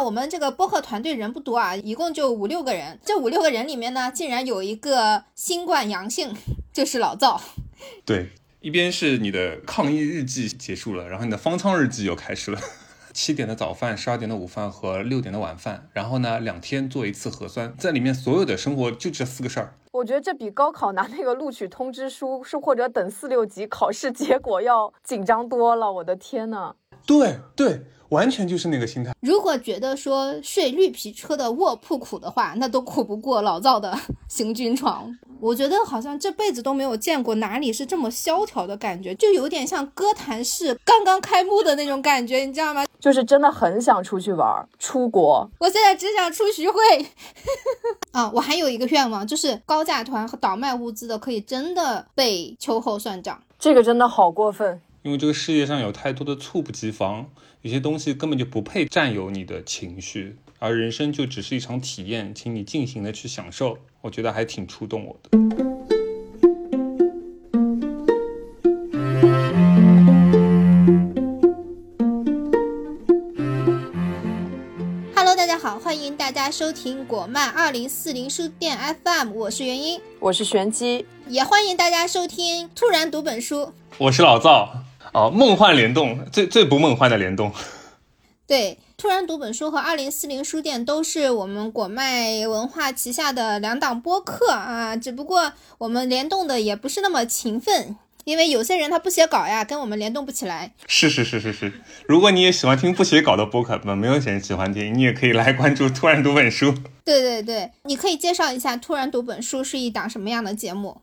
看我们这个播客团队人不多啊，一共就五六个人。这五六个人里面呢，竟然有一个新冠阳性，就是老赵。对，一边是你的抗疫日记结束了，然后你的方舱日记又开始了。七点的早饭，十二点的午饭和六点的晚饭，然后呢，两天做一次核酸，在里面所有的生活就这四个事儿。我觉得这比高考拿那个录取通知书是或者等四六级考试结果要紧张多了。我的天呐！对对。完全就是那个心态。如果觉得说睡绿皮车的卧铺苦的话，那都苦不过老赵的行军床。我觉得好像这辈子都没有见过哪里是这么萧条的感觉，就有点像歌坛市刚刚开幕的那种感觉，你知道吗？就是真的很想出去玩，出国。我现在只想出徐汇。啊，我还有一个愿望，就是高价团和倒卖物资的可以真的被秋后算账。这个真的好过分，因为这个世界上有太多的猝不及防。有些东西根本就不配占有你的情绪，而人生就只是一场体验，请你尽情的去享受。我觉得还挺触动我的。Hello，大家好，欢迎大家收听果漫二零四零书店 FM，我是元英，我是玄机，也欢迎大家收听突然读本书，我是老赵。哦，梦幻联动，最最不梦幻的联动。对，突然读本书和二零四零书店都是我们果麦文化旗下的两档播客啊，只不过我们联动的也不是那么勤奋，因为有些人他不写稿呀，跟我们联动不起来。是是是是是，如果你也喜欢听不写稿的播客，不没有人喜欢听，你也可以来关注突然读本书。对对对，你可以介绍一下突然读本书是一档什么样的节目？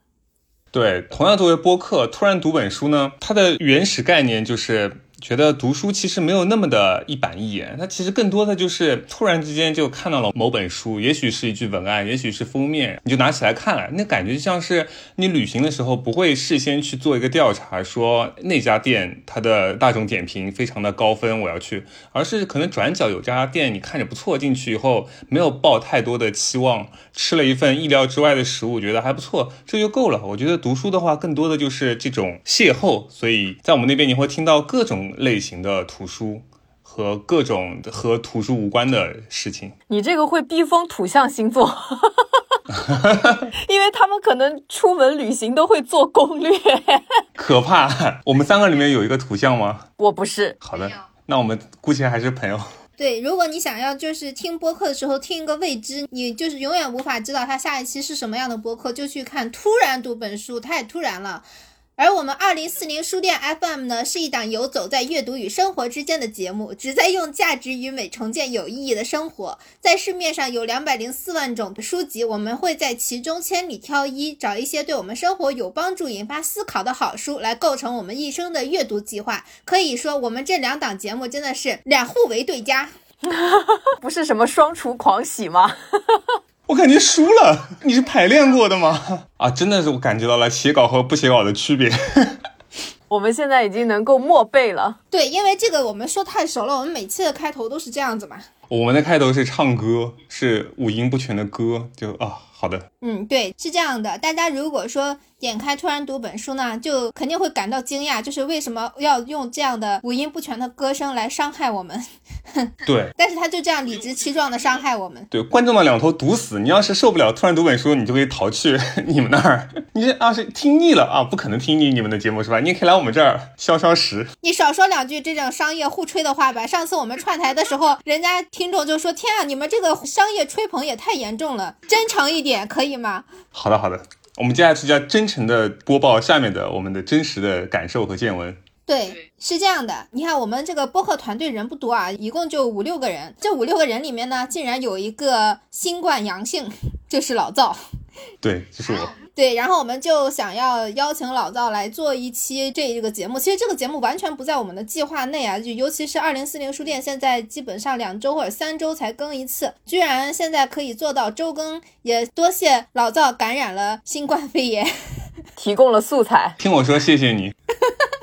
对，同样作为播客，突然读本书呢，它的原始概念就是。觉得读书其实没有那么的一板一眼，它其实更多的就是突然之间就看到了某本书，也许是一句文案，也许是封面，你就拿起来看了，那感觉就像是你旅行的时候不会事先去做一个调查，说那家店它的大众点评非常的高分，我要去，而是可能转角有家店你看着不错，进去以后没有抱太多的期望，吃了一份意料之外的食物，觉得还不错，这就够了。我觉得读书的话，更多的就是这种邂逅，所以在我们那边你会听到各种。类型的图书和各种和图书无关的事情，你这个会逼疯土象星座，因为他们可能出门旅行都会做攻略，可怕。我们三个里面有一个图像吗？我不是。好的，那我们姑且还是朋友。对，如果你想要就是听播客的时候听一个未知，你就是永远无法知道他下一期是什么样的播客，就去看突然读本书，太突然了。而我们二零四零书店 FM 呢，是一档游走在阅读与生活之间的节目，旨在用价值与美重建有意义的生活。在市面上有两百零四万种书籍，我们会在其中千里挑一，找一些对我们生活有帮助、引发思考的好书，来构成我们一生的阅读计划。可以说，我们这两档节目真的是两互为对家，不是什么双厨狂喜吗？我感觉输了，你是排练过的吗？啊，真的是我感觉到了写稿和不写稿的区别。我们现在已经能够默背了。对，因为这个我们说太熟了，我们每期的开头都是这样子嘛。我们的开头是唱歌，是五音不全的歌，就啊。好的，嗯，对，是这样的。大家如果说点开突然读本书呢，就肯定会感到惊讶，就是为什么要用这样的五音不全的歌声来伤害我们？对，但是他就这样理直气壮的伤害我们。对，观众的两头堵死。你要是受不了突然读本书，你就可以逃去 你们那儿。你这要是听腻了啊，不可能听腻你们的节目是吧？你也可以来我们这儿消消食。你少说两句这种商业互吹的话吧。上次我们串台的时候，人家听众就说：“天啊，你们这个商业吹捧也太严重了，真诚一点。”点可以吗？好的，好的，我们接下去就要真诚的播报下面的我们的真实的感受和见闻。对，是这样的，你看我们这个播客团队人不多啊，一共就五六个人。这五六个人里面呢，竟然有一个新冠阳性，就是老赵。对，就是我。对，然后我们就想要邀请老赵来做一期这一个节目。其实这个节目完全不在我们的计划内啊，就尤其是二零四零书店现在基本上两周或者三周才更一次，居然现在可以做到周更，也多谢老赵感染了新冠肺炎，提供了素材。听我说，谢谢你。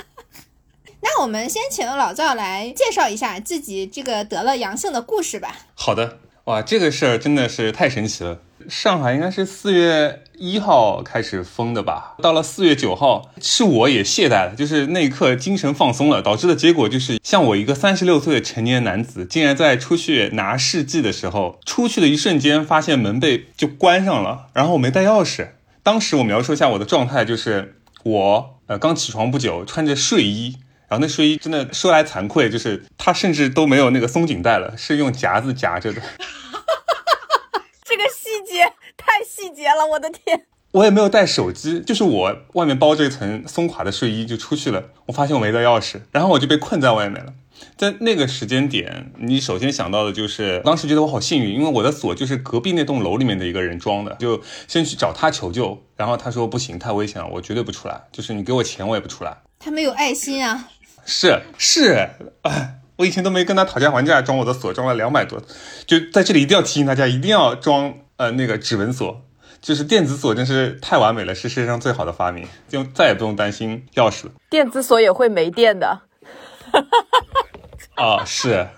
那我们先请老赵来介绍一下自己这个得了阳性的故事吧。好的。哇，这个事儿真的是太神奇了。上海应该是四月一号开始封的吧？到了四月九号，是我也懈怠了，就是那一刻精神放松了，导致的结果就是，像我一个三十六岁的成年男子，竟然在出去拿试剂的时候，出去的一瞬间发现门被就关上了，然后我没带钥匙。当时我描述一下我的状态，就是我呃刚起床不久，穿着睡衣。然后那睡衣真的说来惭愧，就是它甚至都没有那个松紧带了，是用夹子夹着的。这个细节太细节了，我的天！我也没有带手机，就是我外面包着一层松垮的睡衣就出去了。我发现我没带钥匙，然后我就被困在外面了。在那个时间点，你首先想到的就是当时觉得我好幸运，因为我的锁就是隔壁那栋楼里面的一个人装的，就先去找他求救。然后他说不行，太危险了，我绝对不出来。就是你给我钱，我也不出来。他没有爱心啊。是是，哎，我以前都没跟他讨价还价，装我的锁装了两百多，就在这里一定要提醒大家，一定要装呃那个指纹锁，就是电子锁真是太完美了，是世界上最好的发明，就再也不用担心钥匙了。电子锁也会没电的，啊是，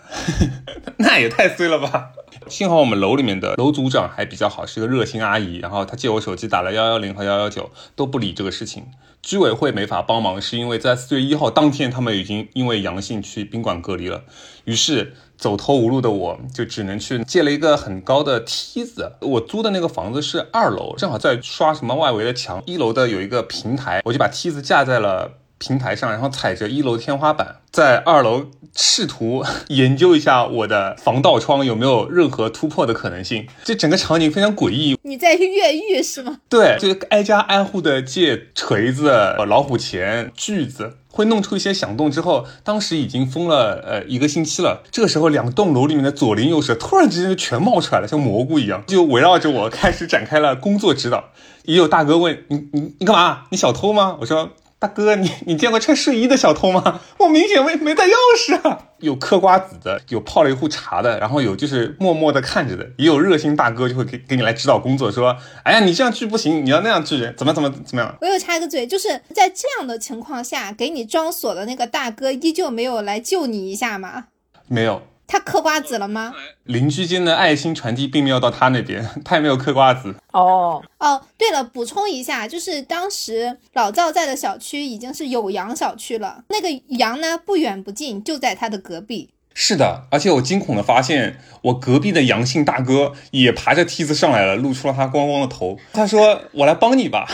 那也太衰了吧。幸好我们楼里面的楼组长还比较好，是个热心阿姨，然后她借我手机打了幺幺零和幺幺九，都不理这个事情。居委会没法帮忙，是因为在四月一号当天，他们已经因为阳性去宾馆隔离了。于是走投无路的我就只能去借了一个很高的梯子。我租的那个房子是二楼，正好在刷什么外围的墙。一楼的有一个平台，我就把梯子架在了。平台上，然后踩着一楼天花板，在二楼试图 研究一下我的防盗窗有没有任何突破的可能性。这整个场景非常诡异。你在越狱是吗？对，就挨家挨户的借锤子、老虎钳、锯子，会弄出一些响动。之后，当时已经封了呃一个星期了。这个时候，两栋楼里面的左邻右舍突然之间就全冒出来了，像蘑菇一样，就围绕着我开始展开了工作指导。也有大哥问你你你干嘛？你小偷吗？我说。大哥，你你见过穿睡衣的小偷吗？我明显没没带钥匙啊！有嗑瓜子的，有泡了一壶茶的，然后有就是默默的看着的，也有热心大哥就会给给你来指导工作，说，哎呀，你这样锯不行，你要那样锯，怎么怎么怎么样？我有插个嘴，就是在这样的情况下，给你装锁的那个大哥依旧没有来救你一下吗？没有。他嗑瓜子了吗？邻居间的爱心传递并没有到他那边，他也没有嗑瓜子。哦哦，对了，补充一下，就是当时老赵在的小区已经是有阳小区了，那个阳呢不远不近，就在他的隔壁。是的，而且我惊恐的发现，我隔壁的阳性大哥也爬着梯子上来了，露出了他光光的头。他说：“我来帮你吧。”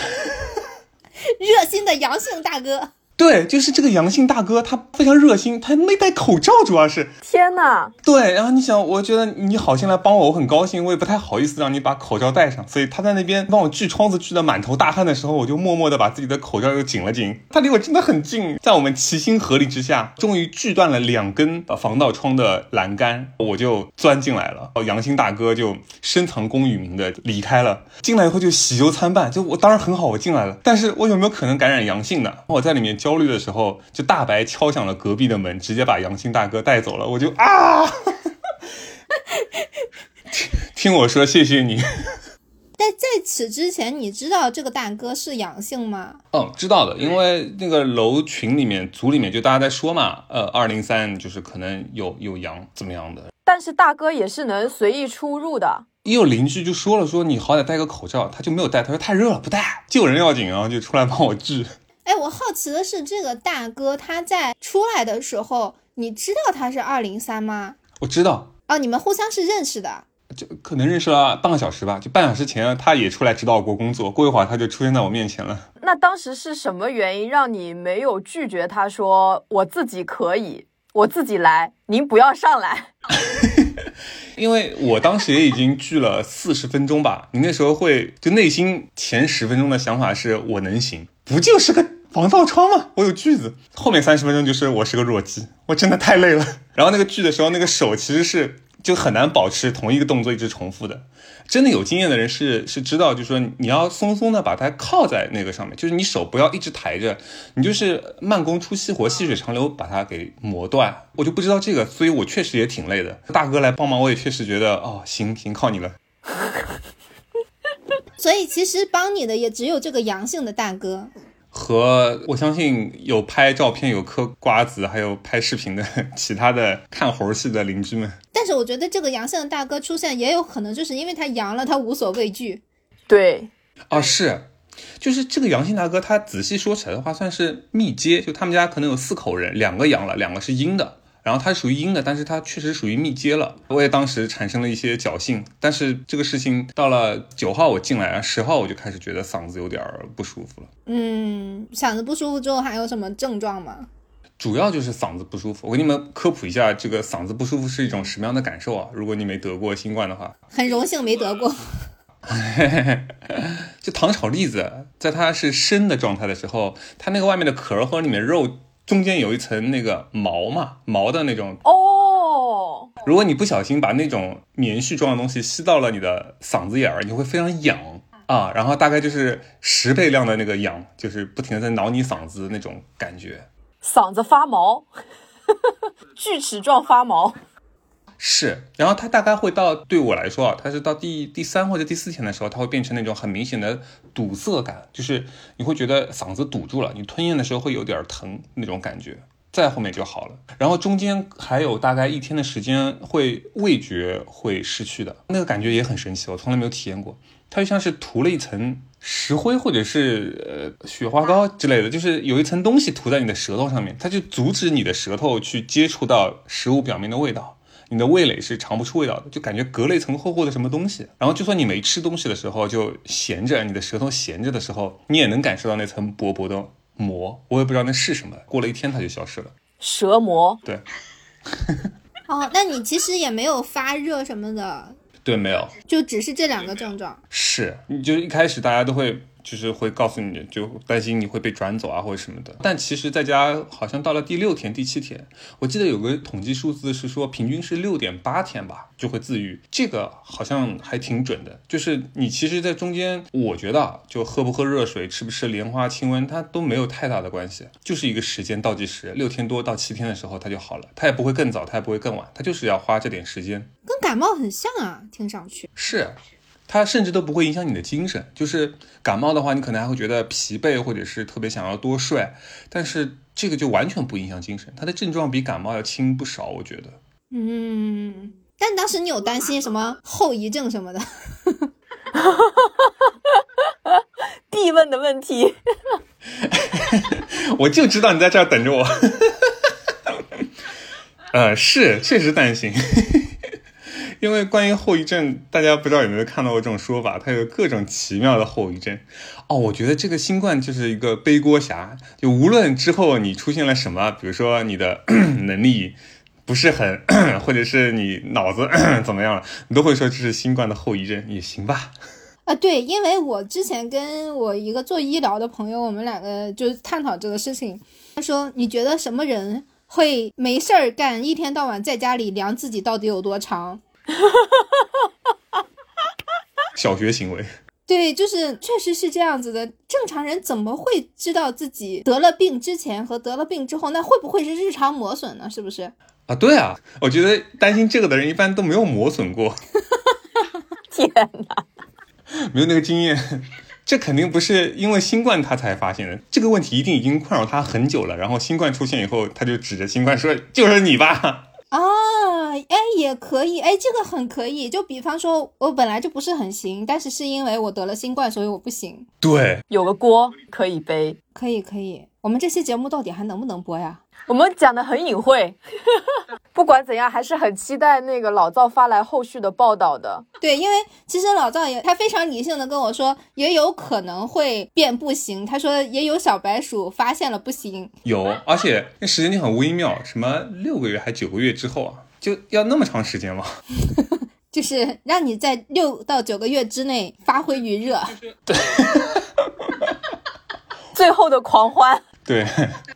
热心的阳性大哥。对，就是这个阳性大哥，他非常热心，他没戴口罩，主要是天哪。对，然后你想，我觉得你好心来帮我，我很高兴，我也不太好意思让你把口罩戴上，所以他在那边帮我锯窗子锯的满头大汗的时候，我就默默的把自己的口罩又紧了紧。他离我真的很近，在我们齐心合力之下，终于锯断了两根防盗窗的栏杆，我就钻进来了。阳性大哥就深藏功与名的离开了。进来以后就喜忧参半，就我当然很好，我进来了，但是我有没有可能感染阳性呢？我在里面交。焦虑的时候，就大白敲响了隔壁的门，直接把杨青大哥带走了。我就啊，听我说，谢谢你。在在此之前，你知道这个大哥是阳性吗？嗯，知道的，因为那个楼群里面、组里面就大家在说嘛，呃，二零三就是可能有有阳怎么样的。但是大哥也是能随意出入的。也有邻居就说了，说你好歹戴个口罩，他就没有戴，他说太热了不戴，救人要紧啊，就出来帮我治。哎，我好奇的是，这个大哥他在出来的时候，你知道他是二零三吗？我知道。哦，你们互相是认识的？就可能认识了半个小时吧。就半小时前，他也出来指导过工作，过一会儿他就出现在我面前了。那当时是什么原因让你没有拒绝他？说我自己可以，我自己来，您不要上来。因为我当时也已经聚了四十分钟吧。你那时候会就内心前十分钟的想法是我能行。不就是个防盗窗吗？我有锯子。后面三十分钟就是我是个弱鸡，我真的太累了。然后那个锯的时候，那个手其实是就很难保持同一个动作一直重复的。真的有经验的人是是知道，就是说你要松松的把它靠在那个上面，就是你手不要一直抬着，你就是慢工出细活，细水长流把它给磨断。我就不知道这个，所以我确实也挺累的。大哥来帮忙，我也确实觉得哦，行行，靠你了。所以其实帮你的也只有这个阳性的大哥，和我相信有拍照片、有嗑瓜子、还有拍视频的 其他的看猴戏的邻居们。但是我觉得这个阳性的大哥出现，也有可能就是因为他阳了，他无所畏惧。对，啊，是，就是这个阳性大哥，他仔细说起来的话，算是密接，就他们家可能有四口人，两个阳了，两个是阴的。然后它属于阴的，但是它确实属于密接了。我也当时产生了一些侥幸，但是这个事情到了九号我进来，十号我就开始觉得嗓子有点不舒服了。嗯，嗓子不舒服之后还有什么症状吗？主要就是嗓子不舒服。我给你们科普一下，这个嗓子不舒服是一种什么样的感受啊？如果你没得过新冠的话，很荣幸没得过。就糖炒栗子，在它是生的状态的时候，它那个外面的壳和里面肉。中间有一层那个毛嘛，毛的那种哦。如果你不小心把那种棉絮状的东西吸到了你的嗓子眼儿，你会非常痒啊。然后大概就是十倍量的那个痒，就是不停的在挠你嗓子那种感觉，嗓子发毛，锯齿状发毛。是，然后它大概会到对我来说啊，它是到第第三或者第四天的时候，它会变成那种很明显的堵塞感，就是你会觉得嗓子堵住了，你吞咽的时候会有点疼那种感觉，再后面就好了。然后中间还有大概一天的时间会味觉会失去的，那个感觉也很神奇，我从来没有体验过。它就像是涂了一层石灰或者是呃雪花膏之类的，就是有一层东西涂在你的舌头上面，它就阻止你的舌头去接触到食物表面的味道。你的味蕾是尝不出味道的，就感觉隔了一层厚厚的什么东西。然后就算你没吃东西的时候，就闲着，你的舌头闲着的时候，你也能感受到那层薄薄的膜。我也不知道那是什么。过了一天，它就消失了。舌膜。对。哦，那你其实也没有发热什么的。对，没有，就只是这两个症状。是，你就一开始大家都会。就是会告诉你就担心你会被转走啊或者什么的，但其实在家好像到了第六天、第七天，我记得有个统计数字是说平均是六点八天吧就会自愈，这个好像还挺准的。就是你其实，在中间，我觉得就喝不喝热水、吃不吃莲花清瘟，它都没有太大的关系，就是一个时间倒计时，六天多到七天的时候它就好了，它也不会更早，它也不会更晚，它就是要花这点时间，跟感冒很像啊，听上去是。它甚至都不会影响你的精神，就是感冒的话，你可能还会觉得疲惫，或者是特别想要多睡，但是这个就完全不影响精神，它的症状比感冒要轻不少，我觉得。嗯，但当时你有担心什么后遗症什么的？必问的问题。我就知道你在这儿等着我。呃，是，确实担心。因为关于后遗症，大家不知道有没有看到过这种说法，它有各种奇妙的后遗症。哦，我觉得这个新冠就是一个背锅侠，就无论之后你出现了什么，比如说你的 能力不是很，或者是你脑子 怎么样了，你都会说这是新冠的后遗症，也行吧？啊，对，因为我之前跟我一个做医疗的朋友，我们两个就探讨这个事情，他说你觉得什么人会没事儿干，一天到晚在家里量自己到底有多长？哈哈哈哈哈！小学行为，对，就是确实是这样子的。正常人怎么会知道自己得了病之前和得了病之后，那会不会是日常磨损呢？是不是？啊，对啊，我觉得担心这个的人一般都没有磨损过。天哪，没有那个经验，这肯定不是因为新冠他才发现的。这个问题一定已经困扰他很久了。然后新冠出现以后，他就指着新冠说：“就是你吧。”啊，哎，也可以，哎，这个很可以。就比方说，我本来就不是很行，但是是因为我得了新冠，所以我不行。对，有个锅可以背，可以，可以。我们这期节目到底还能不能播呀？我们讲的很隐晦。不管怎样，还是很期待那个老赵发来后续的报道的。对，因为其实老赵也他非常理性的跟我说，也有可能会变不行。他说也有小白鼠发现了不行，有，而且那时间点很微妙，什么六个月还九个月之后啊，就要那么长时间吗？就是让你在六到九个月之内发挥余热。对，最后的狂欢。对，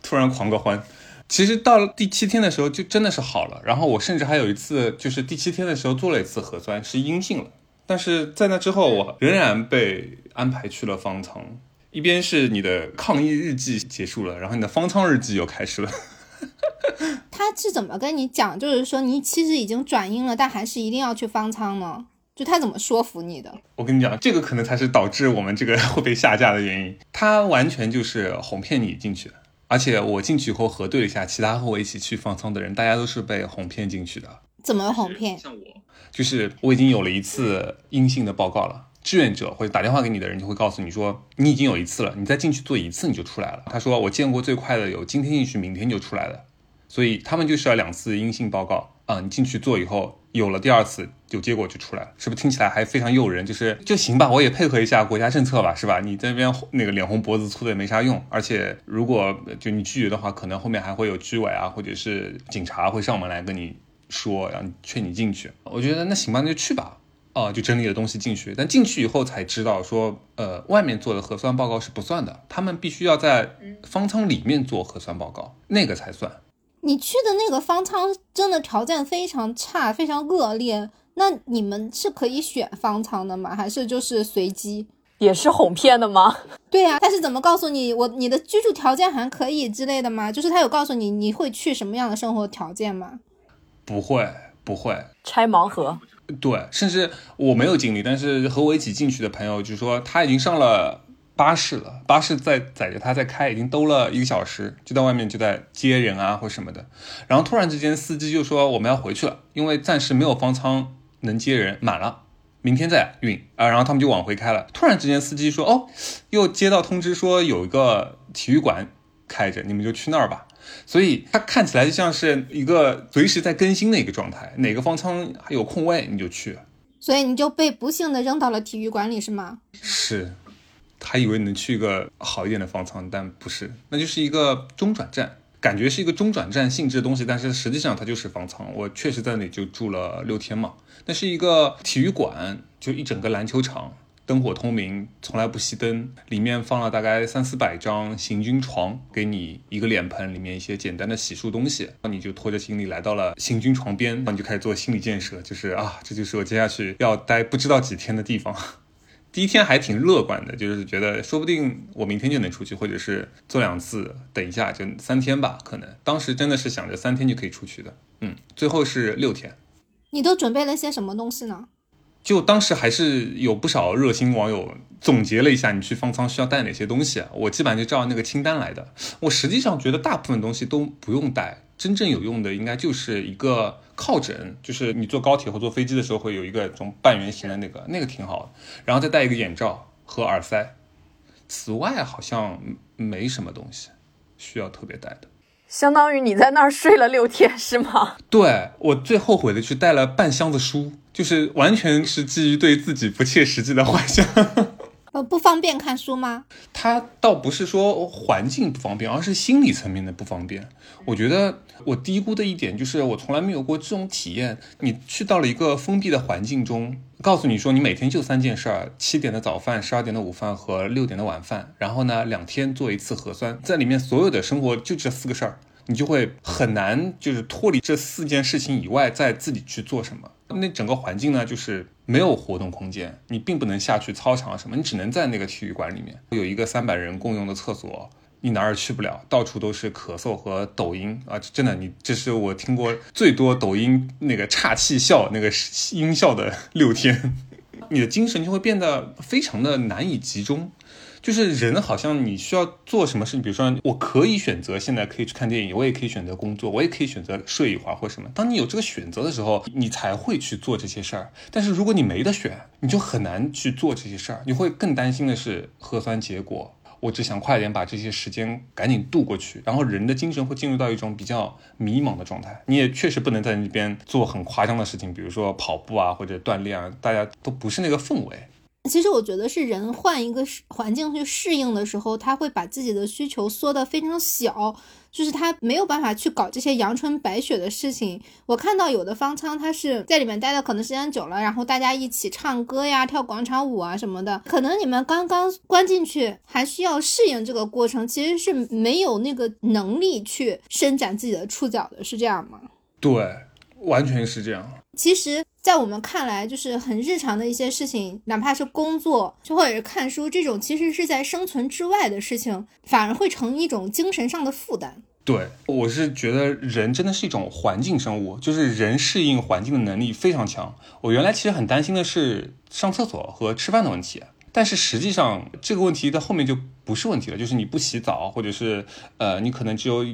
突然狂个欢。其实到了第七天的时候，就真的是好了。然后我甚至还有一次，就是第七天的时候做了一次核酸，是阴性了。但是在那之后，我仍然被安排去了方舱。一边是你的抗疫日记结束了，然后你的方舱日记又开始了。他是怎么跟你讲？就是说你其实已经转阴了，但还是一定要去方舱呢？就他怎么说服你的？我跟你讲，这个可能才是导致我们这个会被下架的原因。他完全就是哄骗你进去的，而且我进去以后核对了一下，其他和我一起去放仓的人，大家都是被哄骗进去的。怎么哄骗？像我，就是我已经有了一次阴性的报告了。志愿者或者打电话给你的人就会告诉你说，你已经有一次了，你再进去做一次你就出来了。他说我见过最快的有今天进去明天就出来的，所以他们就是要两次阴性报告啊，你进去做以后有了第二次有结果就出来了，是不是听起来还非常诱人？就是就行吧，我也配合一下国家政策吧，是吧？你这边那个脸红脖子粗的也没啥用，而且如果就你拒绝的话，可能后面还会有居委啊或者是警察会上门来跟你说，然后劝你进去。我觉得那行吧，那就去吧。啊，就整理了东西进去，但进去以后才知道说，呃，外面做的核酸报告是不算的，他们必须要在方舱里面做核酸报告，那个才算。你去的那个方舱真的条件非常差，非常恶劣。那你们是可以选方舱的吗？还是就是随机？也是哄骗的吗？对呀，他是怎么告诉你我你的居住条件还可以之类的吗？就是他有告诉你你会去什么样的生活条件吗？不会，不会拆盲盒。对，甚至我没有经历，但是和我一起进去的朋友就说他已经上了巴士了，巴士在载着他在开，已经兜了一个小时，就在外面就在接人啊或什么的。然后突然之间司机就说我们要回去了，因为暂时没有方舱能接人，满了，明天再运啊。然后他们就往回开了。突然之间司机说哦，又接到通知说有一个体育馆开着，你们就去那儿吧。所以它看起来就像是一个随时在更新的一个状态，哪个方舱还有空位你就去。所以你就被不幸的扔到了体育馆里是吗？是，他以为能去一个好一点的方舱，但不是，那就是一个中转站，感觉是一个中转站性质的东西，但是实际上它就是方舱。我确实在那里就住了六天嘛，那是一个体育馆，就一整个篮球场。灯火通明，从来不熄灯。里面放了大概三四百张行军床，给你一个脸盆，里面一些简单的洗漱东西。那你就拖着行李来到了行军床边，那你就开始做心理建设，就是啊，这就是我接下去要待不知道几天的地方。第一天还挺乐观的，就是觉得说不定我明天就能出去，或者是做两次，等一下就三天吧，可能。当时真的是想着三天就可以出去的，嗯，最后是六天。你都准备了些什么东西呢？就当时还是有不少热心网友总结了一下，你去方舱需要带哪些东西啊？我基本上就照那个清单来的。我实际上觉得大部分东西都不用带，真正有用的应该就是一个靠枕，就是你坐高铁或坐飞机的时候会有一个这种半圆形的那个，那个挺好的。然后再戴一个眼罩和耳塞。此外好像没什么东西需要特别带的。相当于你在那儿睡了六天是吗？对我最后悔的去带了半箱子书。就是完全是基于对自己不切实际的幻想，呃，不方便看书吗？他倒不是说环境不方便，而是心理层面的不方便。我觉得我低估的一点就是，我从来没有过这种体验。你去到了一个封闭的环境中，告诉你说你每天就三件事儿：七点的早饭、十二点的午饭和六点的晚饭。然后呢，两天做一次核酸，在里面所有的生活就这四个事儿，你就会很难就是脱离这四件事情以外，再自己去做什么。那整个环境呢，就是没有活动空间，你并不能下去操场什么，你只能在那个体育馆里面有一个三百人共用的厕所，你哪儿也去不了，到处都是咳嗽和抖音啊！真的，你这是我听过最多抖音那个岔气笑那个音效的六天，你的精神就会变得非常的难以集中。就是人好像你需要做什么事情，比如说我可以选择现在可以去看电影，我也可以选择工作，我也可以选择睡一会儿或什么。当你有这个选择的时候，你才会去做这些事儿。但是如果你没得选，你就很难去做这些事儿。你会更担心的是核酸结果。我只想快点把这些时间赶紧度过去，然后人的精神会进入到一种比较迷茫的状态。你也确实不能在那边做很夸张的事情，比如说跑步啊或者锻炼啊，大家都不是那个氛围。其实我觉得是人换一个环境去适应的时候，他会把自己的需求缩得非常小，就是他没有办法去搞这些阳春白雪的事情。我看到有的方舱，他是在里面待的可能时间久了，然后大家一起唱歌呀、跳广场舞啊什么的，可能你们刚刚关进去，还需要适应这个过程，其实是没有那个能力去伸展自己的触角的，是这样吗？对，完全是这样。其实。在我们看来，就是很日常的一些事情，哪怕是工作，就或者是看书这种，其实是在生存之外的事情，反而会成一种精神上的负担。对，我是觉得人真的是一种环境生物，就是人适应环境的能力非常强。我原来其实很担心的是上厕所和吃饭的问题，但是实际上这个问题在后面就不是问题了，就是你不洗澡，或者是呃，你可能只有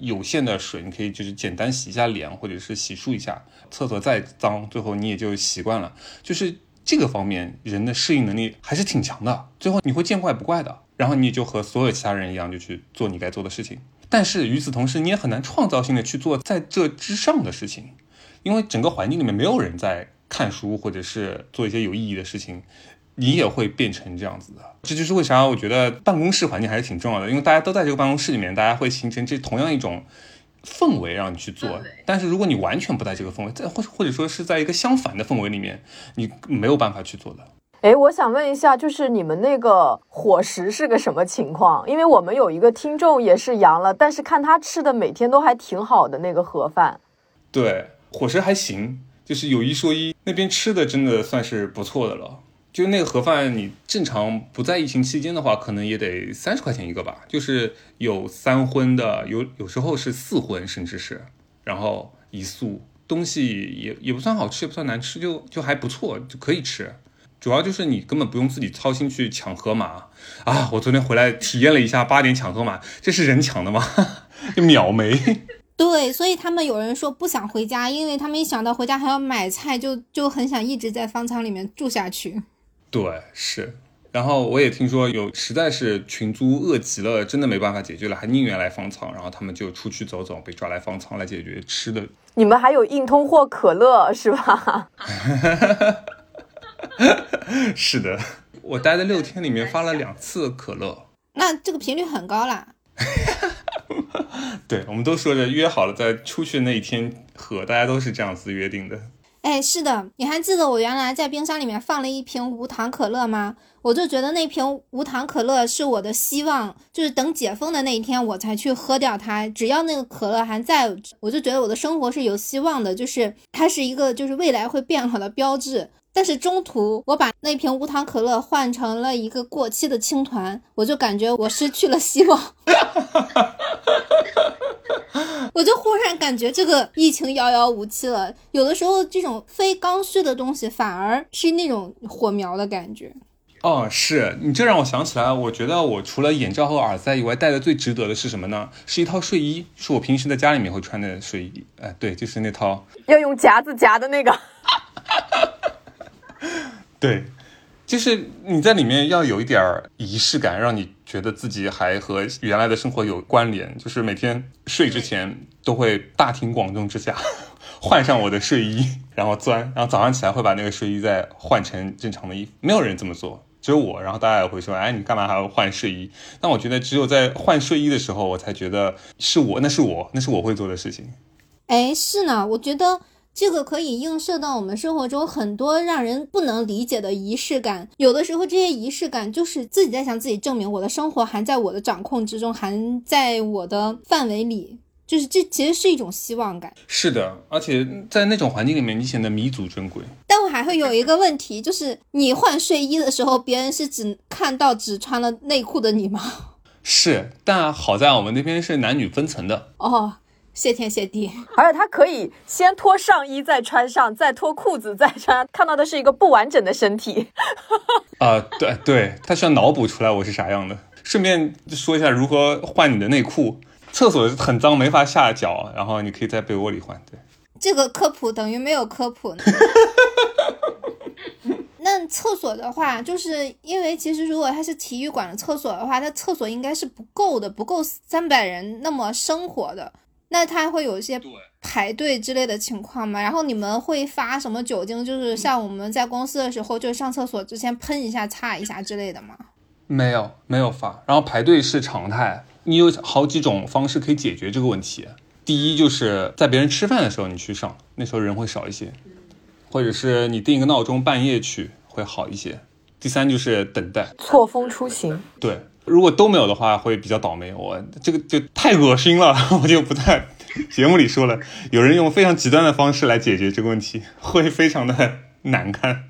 有限的水，你可以就是简单洗一下脸，或者是洗漱一下，厕所再脏，最后你也就习惯了。就是这个方面，人的适应能力还是挺强的，最后你会见怪不怪的，然后你就和所有其他人一样，就去做你该做的事情。但是与此同时，你也很难创造性的去做在这之上的事情，因为整个环境里面没有人在看书或者是做一些有意义的事情，你也会变成这样子的。这就是为啥我觉得办公室环境还是挺重要的，因为大家都在这个办公室里面，大家会形成这同样一种氛围让你去做。但是如果你完全不在这个氛围，在或或者说是在一个相反的氛围里面，你没有办法去做的。哎，我想问一下，就是你们那个伙食是个什么情况？因为我们有一个听众也是阳了，但是看他吃的每天都还挺好的那个盒饭。对，伙食还行，就是有一说一，那边吃的真的算是不错的了。就那个盒饭，你正常不在疫情期间的话，可能也得三十块钱一个吧。就是有三荤的，有有时候是四荤，甚至是，然后一素，东西也也不算好吃，也不算难吃，就就还不错，就可以吃。主要就是你根本不用自己操心去抢盒马啊！我昨天回来体验了一下八点抢盒马，这是人抢的吗？就秒没。对，所以他们有人说不想回家，因为他们一想到回家还要买菜，就就很想一直在方舱里面住下去。对，是。然后我也听说有实在是群租饿极了，真的没办法解决了，还宁愿来方舱，然后他们就出去走走，被抓来方舱来解决吃的。你们还有硬通货可乐 是吧？是的，我待的六天里面发了两次可乐，那这个频率很高啦。对，我们都说着约好了在出去那一天喝，大家都是这样子约定的。哎，是的，你还记得我原来在冰箱里面放了一瓶无糖可乐吗？我就觉得那瓶无糖可乐是我的希望，就是等解封的那一天我才去喝掉它。只要那个可乐还在，我就觉得我的生活是有希望的，就是它是一个就是未来会变好的标志。但是中途我把那瓶无糖可乐换成了一个过期的青团，我就感觉我失去了希望。我就忽然感觉这个疫情遥遥无期了。有的时候这种非刚需的东西反而是那种火苗的感觉。哦，是你这让我想起来，我觉得我除了眼罩和耳塞以外，戴的最值得的是什么呢？是一套睡衣，是我平时在家里面会穿的睡衣。哎，对，就是那套要用夹子夹的那个。对，就是你在里面要有一点仪式感，让你觉得自己还和原来的生活有关联。就是每天睡之前都会大庭广众之下 换上我的睡衣，然后钻，然后早上起来会把那个睡衣再换成正常的衣服。没有人这么做，只有我。然后大家也会说：“哎，你干嘛还要换睡衣？”但我觉得只有在换睡衣的时候，我才觉得是我，那是我，那是我会做的事情。哎，是呢，我觉得。这个可以映射到我们生活中很多让人不能理解的仪式感。有的时候，这些仪式感就是自己在向自己证明，我的生活还在我的掌控之中，还在我的范围里。就是这其实是一种希望感。是的，而且在那种环境里面，你显得弥足珍贵。但我还会有一个问题，就是你换睡衣的时候，别人是只看到只穿了内裤的你吗？是，但好在我们那边是男女分层的。哦。谢天谢地，而且他可以先脱上衣再穿上，再脱裤子再穿，看到的是一个不完整的身体。啊，对对，他需要脑补出来我是啥样的。顺便说一下如何换你的内裤，厕所很脏，没法下脚，然后你可以在被窝里换。对，这个科普等于没有科普。那厕所的话，就是因为其实如果它是体育馆的厕所的话，它厕所应该是不够的，不够三百人那么生活的。那他会有一些排队之类的情况吗？然后你们会发什么酒精？就是像我们在公司的时候，就上厕所之前喷一下、擦一下之类的吗？没有，没有发。然后排队是常态。你有好几种方式可以解决这个问题。第一，就是在别人吃饭的时候你去上，那时候人会少一些；或者是你定一个闹钟，半夜去会好一些。第三，就是等待错峰出行。对。如果都没有的话，会比较倒霉。我这个就太恶心了，我就不在节目里说了。有人用非常极端的方式来解决这个问题，会非常的难看。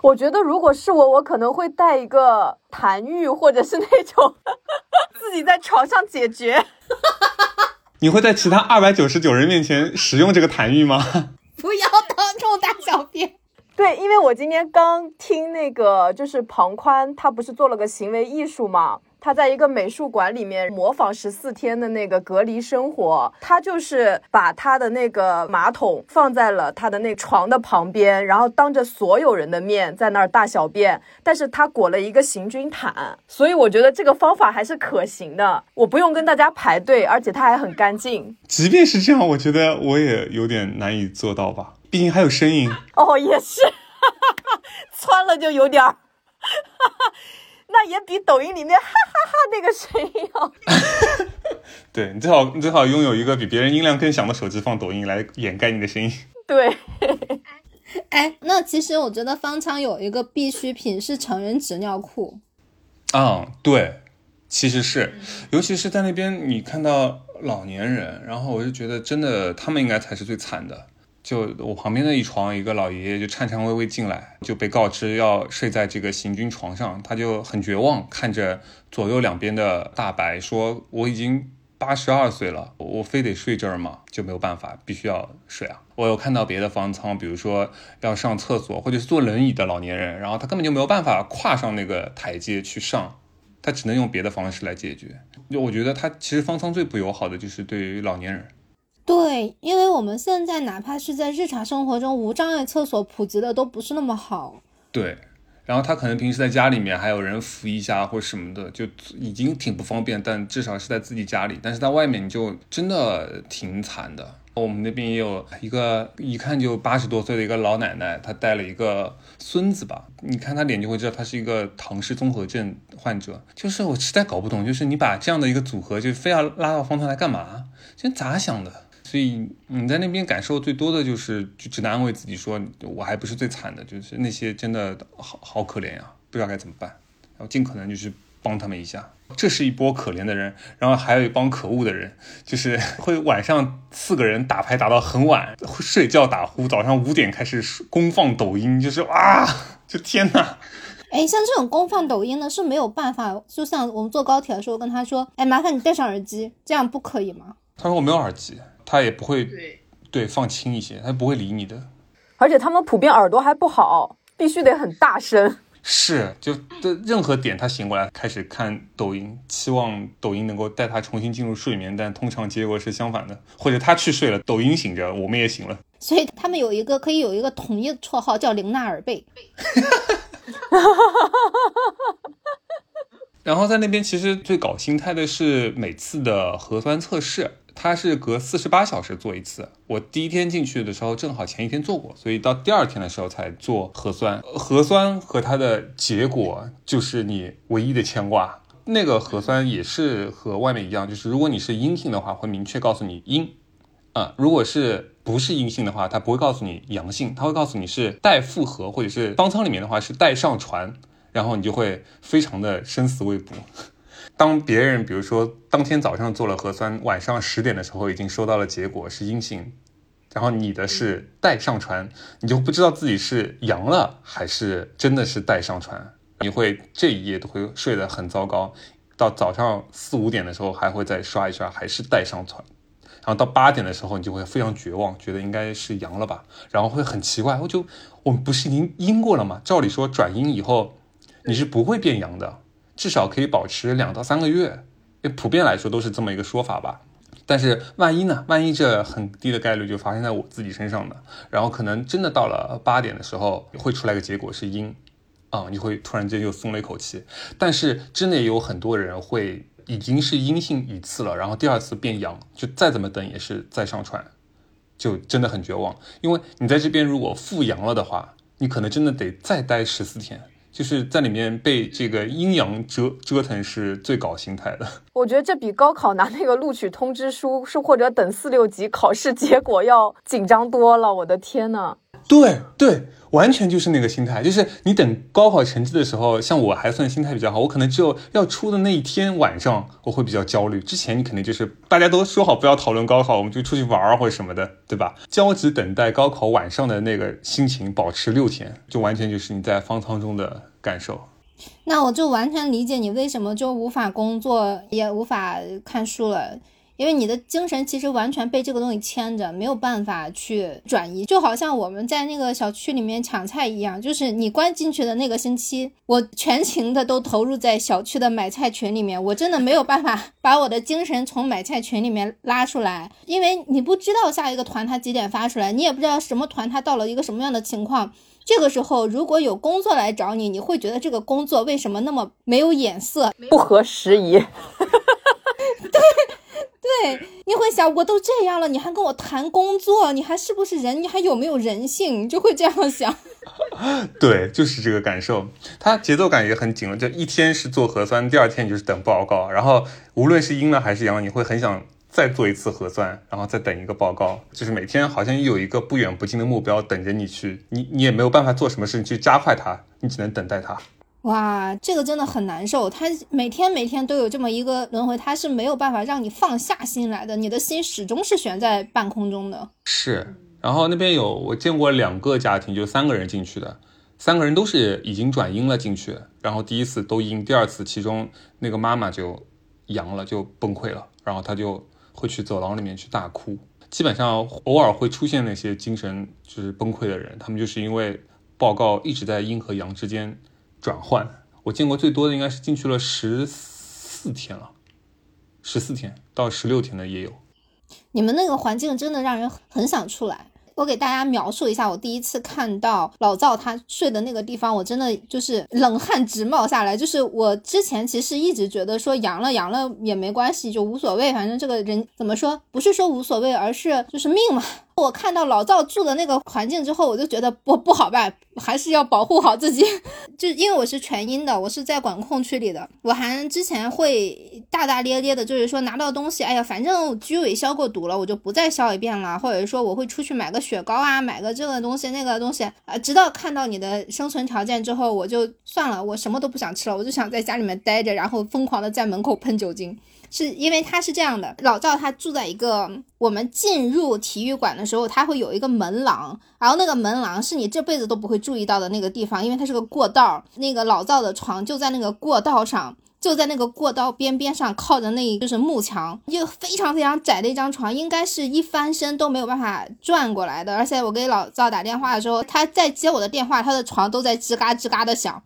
我觉得如果是我，我可能会带一个痰盂，或者是那种 自己在床上解决。你会在其他二百九十九人面前使用这个痰盂吗？不要当众大小便。对，因为我今天刚听那个，就是庞宽，他不是做了个行为艺术嘛？他在一个美术馆里面模仿十四天的那个隔离生活，他就是把他的那个马桶放在了他的那床的旁边，然后当着所有人的面在那儿大小便，但是他裹了一个行军毯，所以我觉得这个方法还是可行的，我不用跟大家排队，而且它还很干净。即便是这样，我觉得我也有点难以做到吧，毕竟还有声音。哦，也是，穿了就有点儿。那也比抖音里面哈哈哈那个声音要。对你最好你最好拥有一个比别人音量更响的手机放抖音来掩盖你的声音。对。哎，那其实我觉得方舱有一个必需品是成人纸尿裤。啊，对，其实是，尤其是在那边你看到老年人，然后我就觉得真的他们应该才是最惨的。就我旁边的一床，一个老爷爷就颤颤巍巍进来，就被告知要睡在这个行军床上，他就很绝望，看着左右两边的大白，说：“我已经八十二岁了，我非得睡这儿吗？就没有办法，必须要睡啊。”我有看到别的方舱，比如说要上厕所或者是坐轮椅的老年人，然后他根本就没有办法跨上那个台阶去上，他只能用别的方式来解决。就我觉得他其实方舱最不友好的就是对于老年人。对，因为我们现在哪怕是在日常生活中，无障碍厕所普及的都不是那么好。对，然后他可能平时在家里面还有人扶一下或什么的，就已经挺不方便。但至少是在自己家里，但是在外面你就真的挺惨的。我们那边也有一个一看就八十多岁的一个老奶奶，她带了一个孙子吧，你看她脸就会知道她是一个唐氏综合症患者。就是我实在搞不懂，就是你把这样的一个组合就非要拉到方舱来干嘛？这咋想的？所以你在那边感受最多的就是，就只能安慰自己说，我还不是最惨的，就是那些真的好好可怜呀，不知道该怎么办，然后尽可能就是帮他们一下。这是一波可怜的人，然后还有一帮可恶的人，就是 会晚上四个人打牌打到很晚，会睡觉打呼，早上五点开始公放抖音，就是啊，就天哪！哎，像这种公放抖音呢是没有办法，就像我们坐高铁的时候跟他说，哎，麻烦你戴上耳机，这样不可以吗？他说我没有耳机。他也不会对放轻一些，他不会理你的。而且他们普遍耳朵还不好，必须得很大声。是，就的任何点他醒过来开始看抖音，期望抖音能够带他重新进入睡眠，但通常结果是相反的，或者他去睡了，抖音醒着，我们也醒了。所以他们有一个可以有一个统一的绰号叫玲娜耳贝。然后在那边其实最搞心态的是每次的核酸测试。它是隔四十八小时做一次。我第一天进去的时候，正好前一天做过，所以到第二天的时候才做核酸。核酸和它的结果就是你唯一的牵挂。那个核酸也是和外面一样，就是如果你是阴性的话，会明确告诉你阴。啊，如果是不是阴性的话，它不会告诉你阳性，它会告诉你是待复核，或者是方舱里面的话是待上传，然后你就会非常的生死未卜。当别人比如说当天早上做了核酸，晚上十点的时候已经收到了结果是阴性，然后你的是待上传，你就不知道自己是阳了还是真的是待上传，你会这一夜都会睡得很糟糕，到早上四五点的时候还会再刷一刷还是待上传，然后到八点的时候你就会非常绝望，觉得应该是阳了吧，然后会很奇怪，我就我们不是已经阴过了吗？照理说转阴以后你是不会变阳的。至少可以保持两到三个月，普遍来说都是这么一个说法吧。但是万一呢？万一这很低的概率就发生在我自己身上呢，然后可能真的到了八点的时候会出来个结果是阴，啊，你会突然间就松了一口气。但是真的有很多人会已经是阴性一次了，然后第二次变阳，就再怎么等也是再上传，就真的很绝望。因为你在这边如果复阳了的话，你可能真的得再待十四天。就是在里面被这个阴阳折折腾是最搞心态的。我觉得这比高考拿那个录取通知书是或者等四六级考试结果要紧张多了。我的天呐！对对。完全就是那个心态，就是你等高考成绩的时候，像我还算心态比较好，我可能只有要出的那一天晚上我会比较焦虑。之前你肯定就是大家都说好不要讨论高考，我们就出去玩儿或者什么的，对吧？焦急等待高考晚上的那个心情保持六天，就完全就是你在方舱中的感受。那我就完全理解你为什么就无法工作也无法看书了。因为你的精神其实完全被这个东西牵着，没有办法去转移。就好像我们在那个小区里面抢菜一样，就是你关进去的那个星期，我全情的都投入在小区的买菜群里面，我真的没有办法 把我的精神从买菜群里面拉出来，因为你不知道下一个团他几点发出来，你也不知道什么团他到了一个什么样的情况。这个时候，如果有工作来找你，你会觉得这个工作为什么那么没有眼色，不合时宜？对，对，你会想，我都这样了，你还跟我谈工作，你还是不是人？你还有没有人性？你就会这样想。对，就是这个感受。他节奏感也很紧了，就一天是做核酸，第二天你就是等报告，然后无论是阴了还是阳了，你会很想。再做一次核酸，然后再等一个报告，就是每天好像有一个不远不近的目标等着你去，你你也没有办法做什么事情去加快它，你只能等待它。哇，这个真的很难受，他每天每天都有这么一个轮回，他是没有办法让你放下心来的，你的心始终是悬在半空中的。是，然后那边有我见过两个家庭，就三个人进去的，三个人都是已经转阴了进去，然后第一次都阴，第二次其中那个妈妈就阳了，就崩溃了，然后他就。会去走廊里面去大哭，基本上偶尔会出现那些精神就是崩溃的人，他们就是因为报告一直在阴和阳之间转换。我见过最多的应该是进去了十四天了，十四天到十六天的也有。你们那个环境真的让人很想出来。我给大家描述一下，我第一次看到老赵他睡的那个地方，我真的就是冷汗直冒下来。就是我之前其实一直觉得说阳了阳了也没关系，就无所谓，反正这个人怎么说，不是说无所谓，而是就是命嘛。我看到老赵住的那个环境之后，我就觉得不不好办，还是要保护好自己。就因为我是全阴的，我是在管控区里的，我还之前会大大咧咧的，就是说拿到东西，哎呀，反正居委消过毒了，我就不再消一遍了，或者说我会出去买个雪糕啊，买个这个东西那个东西啊，直到看到你的生存条件之后，我就算了，我什么都不想吃了，我就想在家里面待着，然后疯狂的在门口喷酒精。是因为他是这样的，老赵他住在一个我们进入体育馆的时候，他会有一个门廊，然后那个门廊是你这辈子都不会注意到的那个地方，因为它是个过道，那个老赵的床就在那个过道上。就在那个过道边边上，靠着那一就是幕墙，一个非常非常窄的一张床，应该是一翻身都没有办法转过来的。而且我给老赵打电话的时候，他在接我的电话，他的床都在吱嘎吱嘎的响，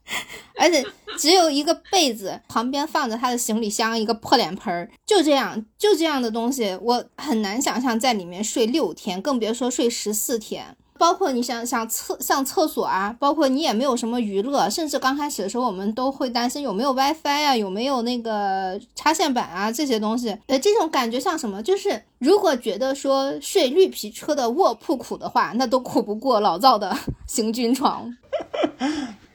而且只有一个被子，旁边放着他的行李箱，一个破脸盆儿，就这样，就这样的东西，我很难想象在里面睡六天，更别说睡十四天。包括你想想厕上厕所啊，包括你也没有什么娱乐，甚至刚开始的时候，我们都会担心有没有 WiFi 啊，有没有那个插线板啊这些东西。呃，这种感觉像什么？就是如果觉得说睡绿皮车的卧铺苦的话，那都苦不过老赵的 行军床。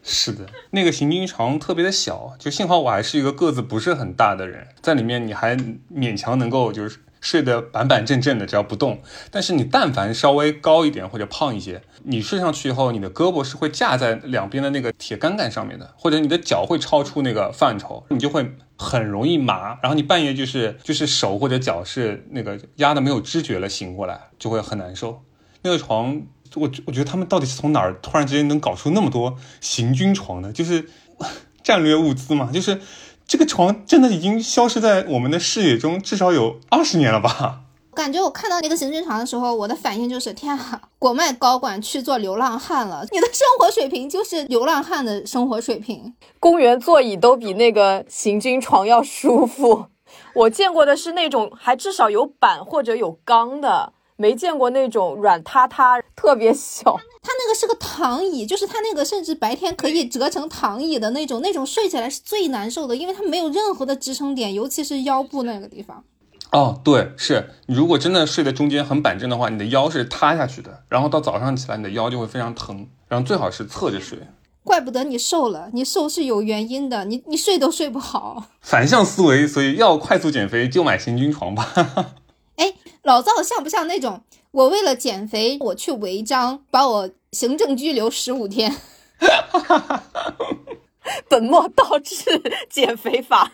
是的，那个行军床特别的小，就幸好我还是一个个子不是很大的人，在里面你还勉强能够就是。睡得板板正正的，只要不动。但是你但凡稍微高一点或者胖一些，你睡上去以后，你的胳膊是会架在两边的那个铁杆杆上面的，或者你的脚会超出那个范畴，你就会很容易麻。然后你半夜就是就是手或者脚是那个压的没有知觉了，醒过来就会很难受。那个床，我我觉得他们到底是从哪儿突然之间能搞出那么多行军床的？就是 战略物资嘛，就是。这个床真的已经消失在我们的视野中，至少有二十年了吧？感觉我看到那个行军床的时候，我的反应就是天啊，国脉高管去做流浪汉了。你的生活水平就是流浪汉的生活水平，公园座椅都比那个行军床要舒服。我见过的是那种还至少有板或者有钢的。没见过那种软塌塌、特别小。它那个是个躺椅，就是它那个甚至白天可以折成躺椅的那种，那种睡起来是最难受的，因为它没有任何的支撑点，尤其是腰部那个地方。哦，对，是你如果真的睡在中间很板正的话，你的腰是塌下去的，然后到早上起来，你的腰就会非常疼。然后最好是侧着睡。怪不得你瘦了，你瘦是有原因的，你你睡都睡不好。反向思维，所以要快速减肥就买行军床吧。哎，老赵像不像那种？我为了减肥，我去违章，把我行政拘留十五天。本末倒置 减肥法。哈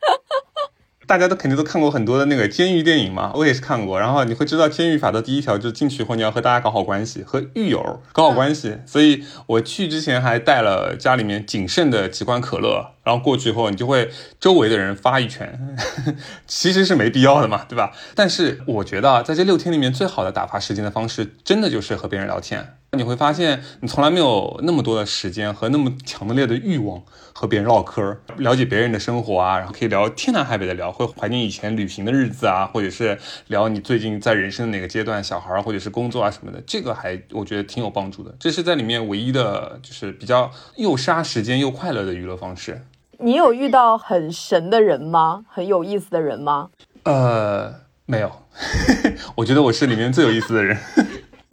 哈哈哈大家都肯定都看过很多的那个监狱电影嘛，我也是看过。然后你会知道监狱法的第一条就是进去后你要和大家搞好关系，和狱友搞好关系。所以我去之前还带了家里面仅剩的几罐可乐，然后过去以后你就会周围的人发一拳，其实是没必要的嘛，对吧？但是我觉得啊在这六天里面最好的打发时间的方式，真的就是和别人聊天。你会发现，你从来没有那么多的时间和那么强烈的欲望和别人唠嗑，了解别人的生活啊，然后可以聊天南海北的聊，会怀念以前旅行的日子啊，或者是聊你最近在人生的哪个阶段，小孩儿或者是工作啊什么的，这个还我觉得挺有帮助的。这是在里面唯一的，就是比较又杀时间又快乐的娱乐方式。你有遇到很神的人吗？很有意思的人吗？呃，没有，我觉得我是里面最有意思的人。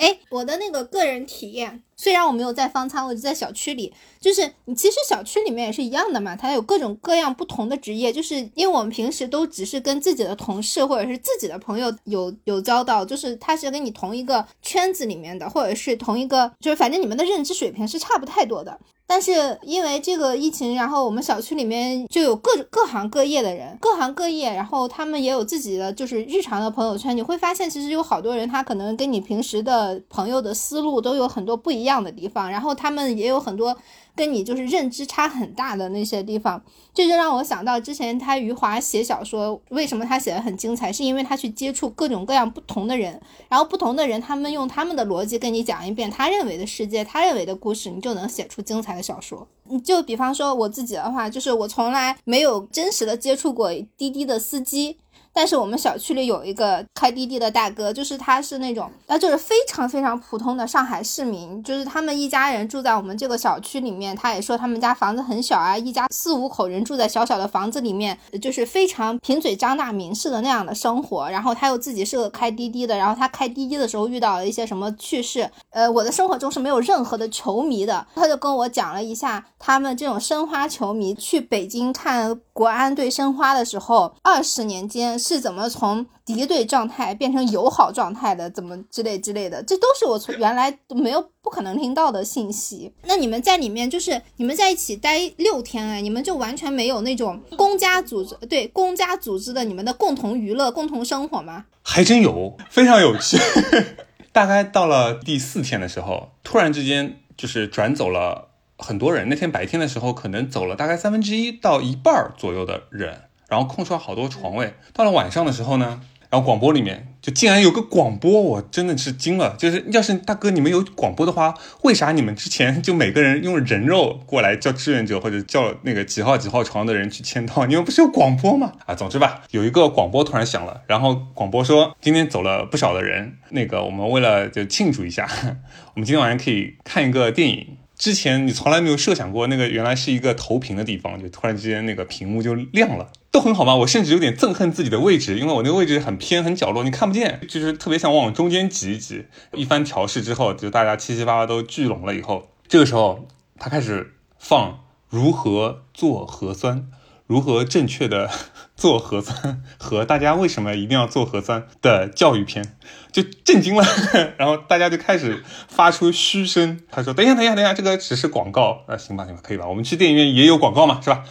哎，我的那个个人体验，虽然我没有在方舱，我就在小区里，就是你其实小区里面也是一样的嘛，它有各种各样不同的职业，就是因为我们平时都只是跟自己的同事或者是自己的朋友有有交道，就是他是跟你同一个圈子里面的，或者是同一个，就是反正你们的认知水平是差不太多的。但是因为这个疫情，然后我们小区里面就有各各行各业的人，各行各业，然后他们也有自己的就是日常的朋友圈。你会发现，其实有好多人，他可能跟你平时的朋友的思路都有很多不一一样的地方，然后他们也有很多。跟你就是认知差很大的那些地方，这就让我想到之前他余华写小说，为什么他写的很精彩，是因为他去接触各种各样不同的人，然后不同的人他们用他们的逻辑跟你讲一遍他认为的世界，他认为的故事，你就能写出精彩的小说。你就比方说我自己的话，就是我从来没有真实的接触过滴滴的司机。但是我们小区里有一个开滴滴的大哥，就是他是那种，那就是非常非常普通的上海市民，就是他们一家人住在我们这个小区里面。他也说他们家房子很小啊，一家四五口人住在小小的房子里面，就是非常贫嘴张大民似的那样的生活。然后他又自己是个开滴滴的，然后他开滴滴的时候遇到了一些什么趣事，呃，我的生活中是没有任何的球迷的，他就跟我讲了一下他们这种申花球迷去北京看国安队申花的时候，二十年间。是怎么从敌对状态变成友好状态的？怎么之类之类的？这都是我从原来没有不可能听到的信息。那你们在里面就是你们在一起待六天哎，你们就完全没有那种公家组织对公家组织的你们的共同娱乐、共同生活吗？还真有，非常有趣。大概到了第四天的时候，突然之间就是转走了很多人。那天白天的时候，可能走了大概三分之一到一半左右的人。然后空出来好多床位。到了晚上的时候呢，然后广播里面就竟然有个广播，我真的是惊了。就是要是大哥你们有广播的话，为啥你们之前就每个人用人肉过来叫志愿者或者叫那个几号几号床的人去签到？你们不是有广播吗？啊，总之吧，有一个广播突然响了，然后广播说今天走了不少的人，那个我们为了就庆祝一下，我们今天晚上可以看一个电影。之前你从来没有设想过，那个原来是一个投屏的地方，就突然之间那个屏幕就亮了，都很好吗？我甚至有点憎恨自己的位置，因为我那个位置很偏很角落，你看不见，就是特别想往中间挤一挤。一番调试之后，就大家七七八八都聚拢了以后，这个时候他开始放如何做核酸。如何正确的做核酸和大家为什么一定要做核酸的教育片，就震惊了，然后大家就开始发出嘘声。他说：“等一下，等一下，等一下，这个只是广告。那行吧，行吧，可以吧？我们去电影院也有广告嘛，是吧？”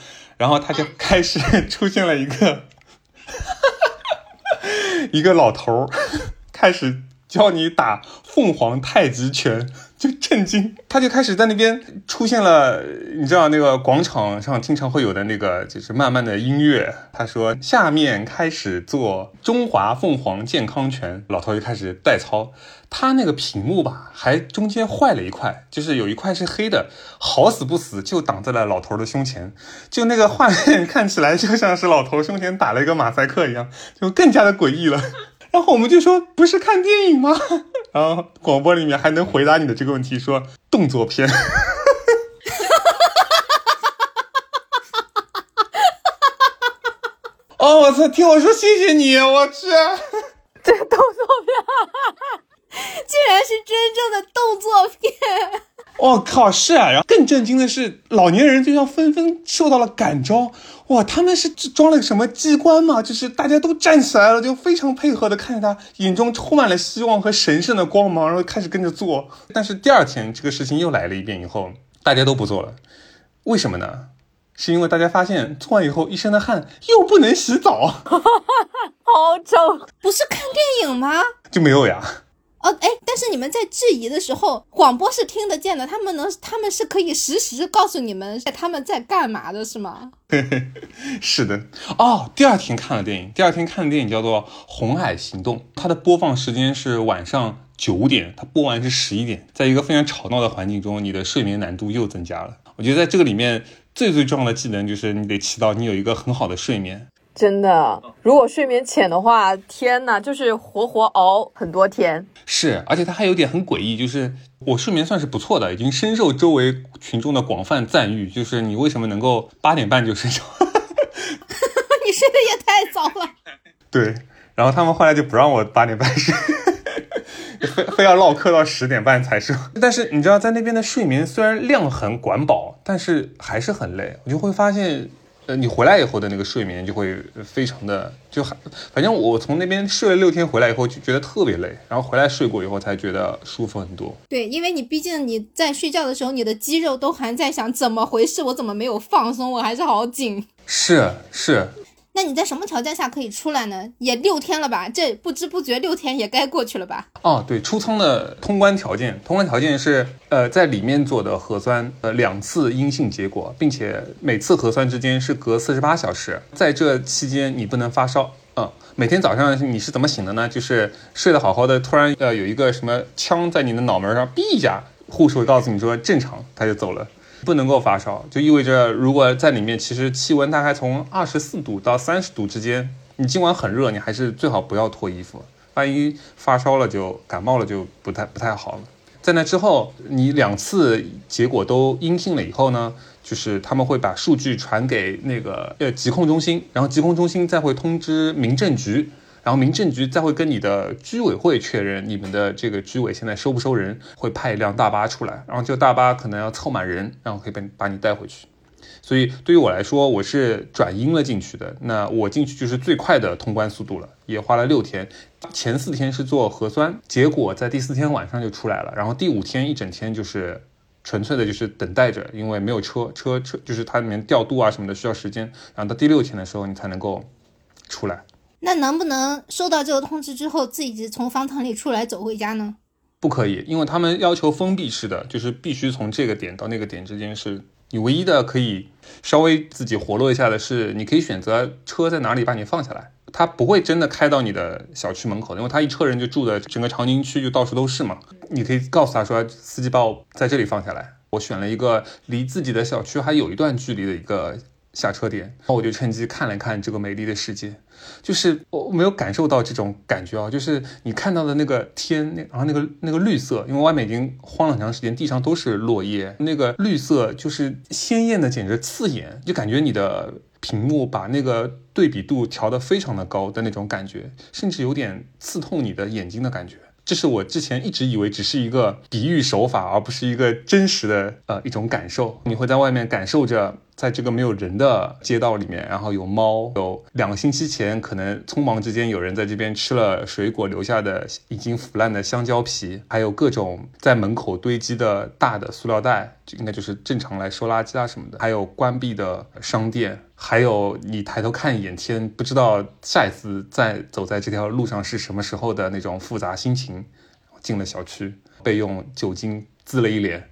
然后他就 开始出现了一个 一个老头儿，开始教你打凤凰太极拳。就震惊，他就开始在那边出现了，你知道那个广场上经常会有的那个，就是慢慢的音乐。他说下面开始做中华凤凰健康拳，老头就开始代操。他那个屏幕吧，还中间坏了一块，就是有一块是黑的，好死不死就挡在了老头的胸前，就那个画面看起来就像是老头胸前打了一个马赛克一样，就更加的诡异了。然后我们就说不是看电影吗？然后广播里面还能回答你的这个问题，说动作片。哦，我操！听我说，谢谢你，我去，这动作片，竟然是真正的动作片。我靠，是啊，然后更震惊的是，老年人就像纷纷受到了感召，哇，他们是装了什么机关吗？就是大家都站起来了，就非常配合的看着他，眼中充满了希望和神圣的光芒，然后开始跟着做。但是第二天这个事情又来了一遍以后，大家都不做了，为什么呢？是因为大家发现做完以后一身的汗又不能洗澡，好丑。不是看电影吗？就没有呀。哦，哎，但是你们在质疑的时候，广播是听得见的，他们能，他们是可以实时告诉你们他们在干嘛的，是吗？是的。哦，第二天看了电影，第二天看的电影叫做《红海行动》，它的播放时间是晚上九点，它播完是十一点，在一个非常吵闹的环境中，你的睡眠难度又增加了。我觉得在这个里面最最重要的技能就是你得祈祷你有一个很好的睡眠。真的，如果睡眠浅的话，天呐，就是活活熬很多天。是，而且它还有点很诡异，就是我睡眠算是不错的，已经深受周围群众的广泛赞誉。就是你为什么能够八点半就睡着？你睡得也太早了。对，然后他们后来就不让我八点半睡，非 非要唠嗑到十点半才睡。但是你知道，在那边的睡眠虽然量很管饱，但是还是很累。我就会发现。呃，你回来以后的那个睡眠就会非常的，就还反正我从那边睡了六天回来以后就觉得特别累，然后回来睡过以后才觉得舒服很多。对，因为你毕竟你在睡觉的时候，你的肌肉都还在想怎么回事，我怎么没有放松，我还是好紧。是是。那你在什么条件下可以出来呢？也六天了吧？这不知不觉六天也该过去了吧？哦，对，出舱的通关条件，通关条件是，呃，在里面做的核酸，呃，两次阴性结果，并且每次核酸之间是隔四十八小时，在这期间你不能发烧。嗯，每天早上你是怎么醒的呢？就是睡得好好的，突然呃有一个什么枪在你的脑门上，哔一下，护士会告诉你说正常，他就走了。不能够发烧，就意味着如果在里面，其实气温大概从二十四度到三十度之间，你尽管很热，你还是最好不要脱衣服，万一发烧了就感冒了就不太不太好了。在那之后，你两次结果都阴性了以后呢，就是他们会把数据传给那个呃疾控中心，然后疾控中心再会通知民政局。然后民政局再会跟你的居委会确认你们的这个居委现在收不收人，会派一辆大巴出来，然后这个大巴可能要凑满人，然后可以把把你带回去。所以对于我来说，我是转阴了进去的，那我进去就是最快的通关速度了，也花了六天。前四天是做核酸，结果在第四天晚上就出来了，然后第五天一整天就是纯粹的就是等待着，因为没有车车车，就是它里面调度啊什么的需要时间，然后到第六天的时候你才能够出来。那能不能收到这个通知之后，自己从方舱里出来走回家呢？不可以，因为他们要求封闭式的，就是必须从这个点到那个点之间是你唯一的可以稍微自己活络一下的是，你可以选择车在哪里把你放下来，他不会真的开到你的小区门口，因为他一车人就住的整个长宁区就到处都是嘛。你可以告诉他说，司机把我在这里放下来，我选了一个离自己的小区还有一段距离的一个。下车点，然后我就趁机看了看这个美丽的世界，就是我没有感受到这种感觉啊，就是你看到的那个天，那然后那个那个绿色，因为外面已经荒了很长时间，地上都是落叶，那个绿色就是鲜艳的，简直刺眼，就感觉你的屏幕把那个对比度调得非常的高的那种感觉，甚至有点刺痛你的眼睛的感觉。这是我之前一直以为只是一个比喻手法，而不是一个真实的呃一种感受。你会在外面感受着。在这个没有人的街道里面，然后有猫，有两个星期前可能匆忙之间有人在这边吃了水果留下的已经腐烂的香蕉皮，还有各种在门口堆积的大的塑料袋，就应该就是正常来收垃圾啊什么的，还有关闭的商店，还有你抬头看一眼天，不知道下一次再走在这条路上是什么时候的那种复杂心情。进了小区，被用酒精滋了一脸。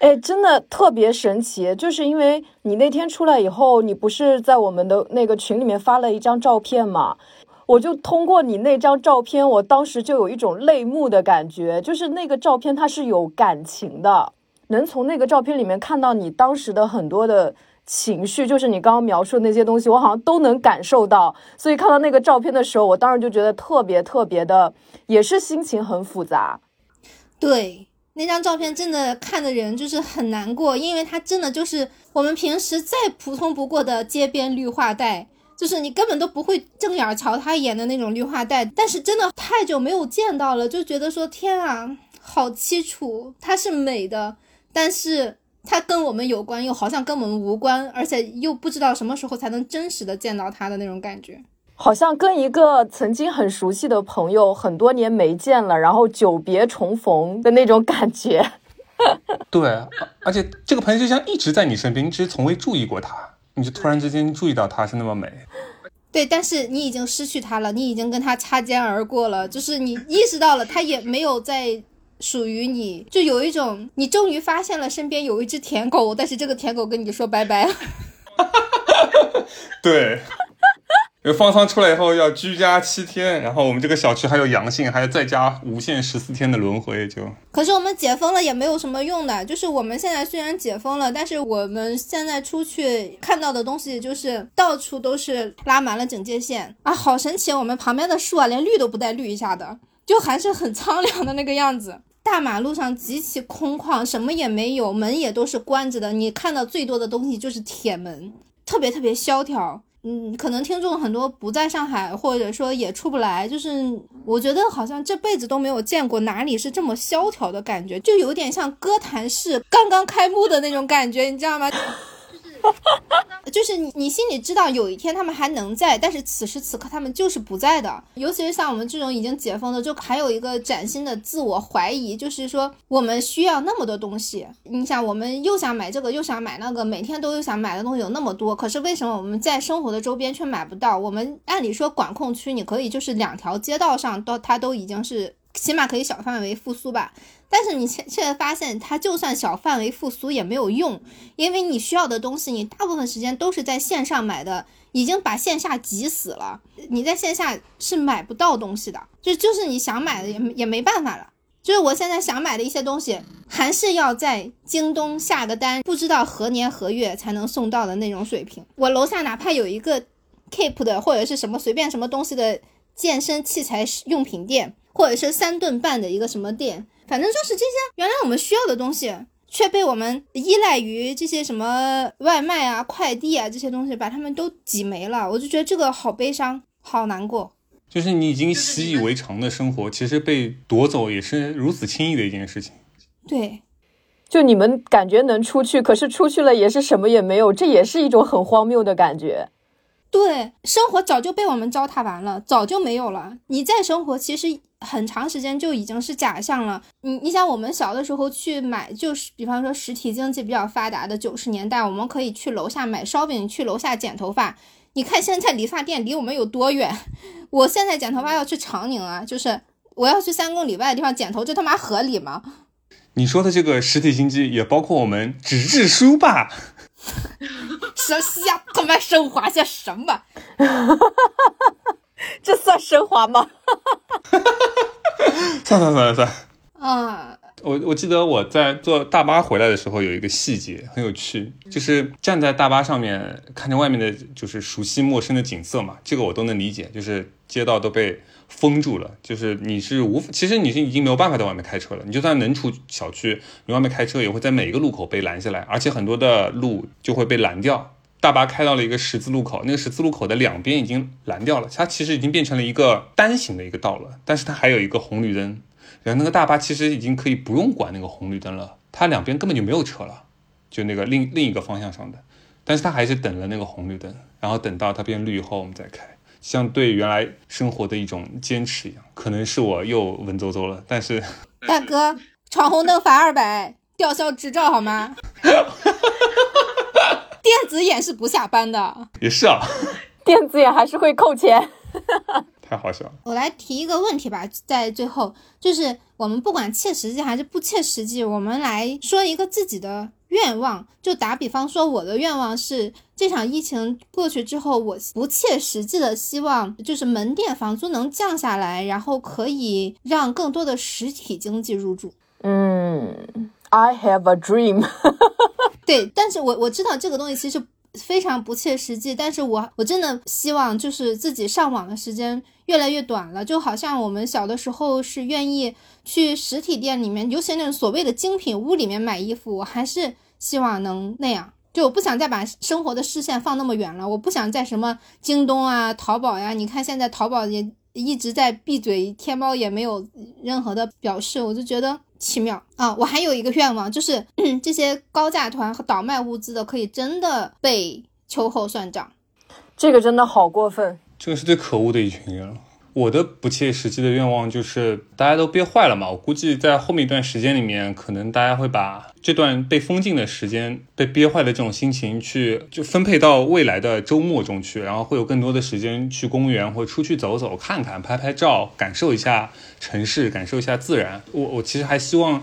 哎，真的特别神奇，就是因为你那天出来以后，你不是在我们的那个群里面发了一张照片嘛？我就通过你那张照片，我当时就有一种泪目的感觉，就是那个照片它是有感情的，能从那个照片里面看到你当时的很多的情绪，就是你刚刚描述的那些东西，我好像都能感受到。所以看到那个照片的时候，我当时就觉得特别特别的，也是心情很复杂。对。那张照片真的看的人就是很难过，因为它真的就是我们平时再普通不过的街边绿化带，就是你根本都不会正眼瞧他一眼的那种绿化带。但是真的太久没有见到了，就觉得说天啊，好凄楚。它是美的，但是它跟我们有关，又好像跟我们无关，而且又不知道什么时候才能真实的见到它的那种感觉。好像跟一个曾经很熟悉的朋友很多年没见了，然后久别重逢的那种感觉。对，而且这个朋友就像一直在你身边，你只是从未注意过他，你就突然之间注意到他是那么美。对，但是你已经失去他了，你已经跟他擦肩而过了，就是你意识到了他也没有在属于你，就有一种你终于发现了身边有一只舔狗，但是这个舔狗跟你说拜拜了。对。因为方舱出来以后要居家七天，然后我们这个小区还有阳性，还要再加无限十四天的轮回。就可是我们解封了也没有什么用的，就是我们现在虽然解封了，但是我们现在出去看到的东西就是到处都是拉满了警戒线啊，好神奇！我们旁边的树啊，连绿都不带绿一下的，就还是很苍凉的那个样子。大马路上极其空旷，什么也没有，门也都是关着的。你看到最多的东西就是铁门，特别特别萧条。嗯，可能听众很多不在上海，或者说也出不来，就是我觉得好像这辈子都没有见过哪里是这么萧条的感觉，就有点像歌坛市刚刚开幕的那种感觉，你知道吗？就是你，你心里知道有一天他们还能在，但是此时此刻他们就是不在的。尤其是像我们这种已经解封的，就还有一个崭新的自我怀疑，就是说我们需要那么多东西。你想，我们又想买这个，又想买那个，每天都又想买的东西有那么多，可是为什么我们在生活的周边却买不到？我们按理说管控区，你可以就是两条街道上都它都已经是起码可以小范围复苏吧。但是你现现在发现，它就算小范围复苏也没有用，因为你需要的东西，你大部分时间都是在线上买的，已经把线下挤死了。你在线下是买不到东西的，就就是你想买的也也没办法了。就是我现在想买的一些东西，还是要在京东下个单，不知道何年何月才能送到的那种水平。我楼下哪怕有一个 Keep 的或者是什么随便什么东西的健身器材用品店，或者是三顿半的一个什么店。反正就是这些，原来我们需要的东西，却被我们依赖于这些什么外卖啊、快递啊这些东西，把他们都挤没了。我就觉得这个好悲伤，好难过。就是你已经习以为常的生活，其实被夺走也是如此轻易的一件事情。对，就你们感觉能出去，可是出去了也是什么也没有，这也是一种很荒谬的感觉。对，生活早就被我们糟蹋完了，早就没有了。你再生活，其实。很长时间就已经是假象了。你你想，我们小的时候去买，就是比方说实体经济比较发达的九十年代，我们可以去楼下买烧饼，去楼下剪头发。你看现在理发店离我们有多远？我现在剪头发要去长宁啊，就是我要去三公里外的地方剪头，这他妈合理吗？你说的这个实体经济也包括我们纸质书吧？什瞎他妈升华些什么？这算升华吗？算算算算。啊，我我记得我在坐大巴回来的时候，有一个细节很有趣，就是站在大巴上面看着外面的，就是熟悉陌生的景色嘛。这个我都能理解，就是街道都被封住了，就是你是无，其实你是已经没有办法在外面开车了。你就算能出小区，你外面开车也会在每一个路口被拦下来，而且很多的路就会被拦掉。大巴开到了一个十字路口，那个十字路口的两边已经拦掉了，它其实已经变成了一个单行的一个道了，但是它还有一个红绿灯，然后那个大巴其实已经可以不用管那个红绿灯了，它两边根本就没有车了，就那个另另一个方向上的，但是它还是等了那个红绿灯，然后等到它变绿以后我们再开，像对原来生活的一种坚持一样，可能是我又文绉绉了，但是大哥闯红灯罚二百，吊销执照好吗？电子眼是不下班的，也是啊，电子眼还是会扣钱，太好笑了。我来提一个问题吧，在最后，就是我们不管切实际还是不切实际，我们来说一个自己的愿望。就打比方说，我的愿望是这场疫情过去之后，我不切实际的希望就是门店房租能降下来，然后可以让更多的实体经济入驻。嗯。I have a dream，对，但是我我知道这个东西其实非常不切实际，但是我我真的希望就是自己上网的时间越来越短了，就好像我们小的时候是愿意去实体店里面，尤其那种所谓的精品屋里面买衣服，我还是希望能那样，就我不想再把生活的视线放那么远了，我不想在什么京东啊、淘宝呀，你看现在淘宝也一直在闭嘴，天猫也没有任何的表示，我就觉得。奇妙啊！我还有一个愿望，就是 这些高价团和倒卖物资的，可以真的被秋后算账。这个真的好过分，这个是最可恶的一群人了。我的不切实际的愿望就是大家都憋坏了嘛。我估计在后面一段时间里面，可能大家会把这段被封禁的时间、被憋坏的这种心情，去就分配到未来的周末中去，然后会有更多的时间去公园或出去走走、看看、拍拍照，感受一下城市，感受一下自然。我我其实还希望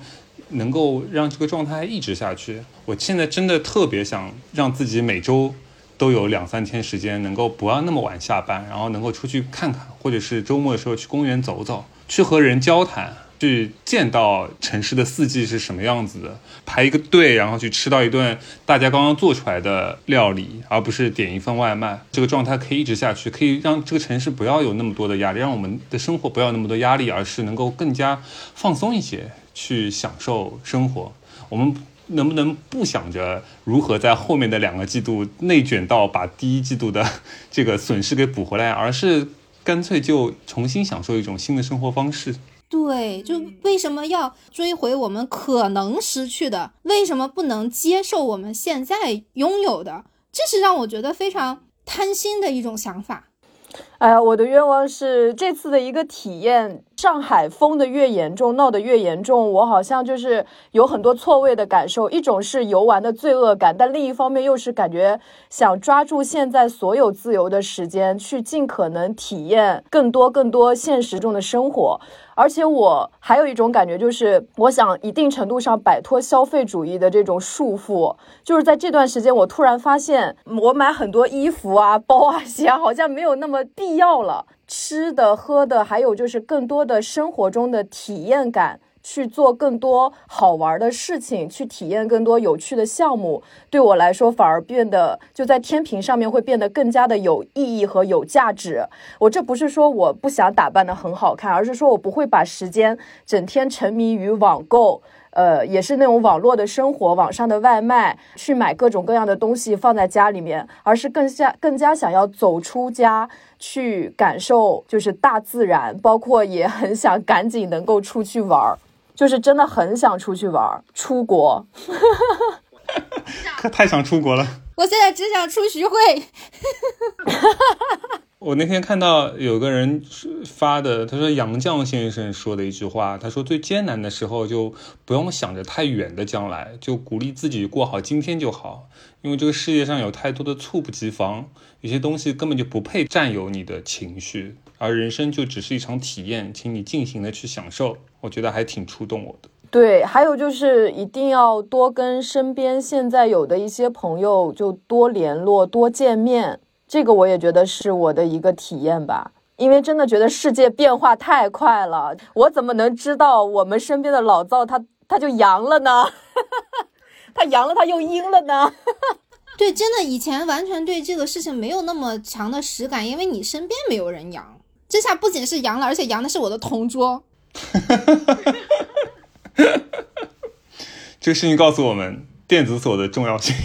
能够让这个状态一直下去。我现在真的特别想让自己每周。都有两三天时间，能够不要那么晚下班，然后能够出去看看，或者是周末的时候去公园走走，去和人交谈，去见到城市的四季是什么样子的，排一个队，然后去吃到一顿大家刚刚做出来的料理，而不是点一份外卖。这个状态可以一直下去，可以让这个城市不要有那么多的压力，让我们的生活不要那么多压力，而是能够更加放松一些，去享受生活。我们。能不能不想着如何在后面的两个季度内卷到把第一季度的这个损失给补回来，而是干脆就重新享受一种新的生活方式？对，就为什么要追回我们可能失去的？为什么不能接受我们现在拥有的？这是让我觉得非常贪心的一种想法。哎呀，我的愿望是这次的一个体验。上海封的越严重，闹得越严重，我好像就是有很多错位的感受。一种是游玩的罪恶感，但另一方面又是感觉想抓住现在所有自由的时间，去尽可能体验更多更多现实中的生活。而且我还有一种感觉，就是我想一定程度上摆脱消费主义的这种束缚。就是在这段时间，我突然发现，我买很多衣服啊、包啊、鞋啊，好像没有那么必要了。吃的、喝的，还有就是更多的生活中的体验感，去做更多好玩的事情，去体验更多有趣的项目，对我来说反而变得就在天平上面会变得更加的有意义和有价值。我这不是说我不想打扮的很好看，而是说我不会把时间整天沉迷于网购。呃，也是那种网络的生活，网上的外卖，去买各种各样的东西放在家里面，而是更加更加想要走出家去感受，就是大自然，包括也很想赶紧能够出去玩儿，就是真的很想出去玩儿，出国，可 太想出国了。我现在只想出徐汇。我那天看到有个人发的，他说杨绛先生说的一句话，他说最艰难的时候就不用想着太远的将来，就鼓励自己过好今天就好，因为这个世界上有太多的猝不及防，有些东西根本就不配占有你的情绪，而人生就只是一场体验，请你尽情的去享受，我觉得还挺触动我的。对，还有就是一定要多跟身边现在有的一些朋友就多联络、多见面。这个我也觉得是我的一个体验吧，因为真的觉得世界变化太快了，我怎么能知道我们身边的老赵他他就阳了呢？他阳了他又阴了呢？对，真的以前完全对这个事情没有那么强的实感，因为你身边没有人阳，这下不仅是阳了，而且阳的是我的同桌。这个事情告诉我们电子锁的重要性。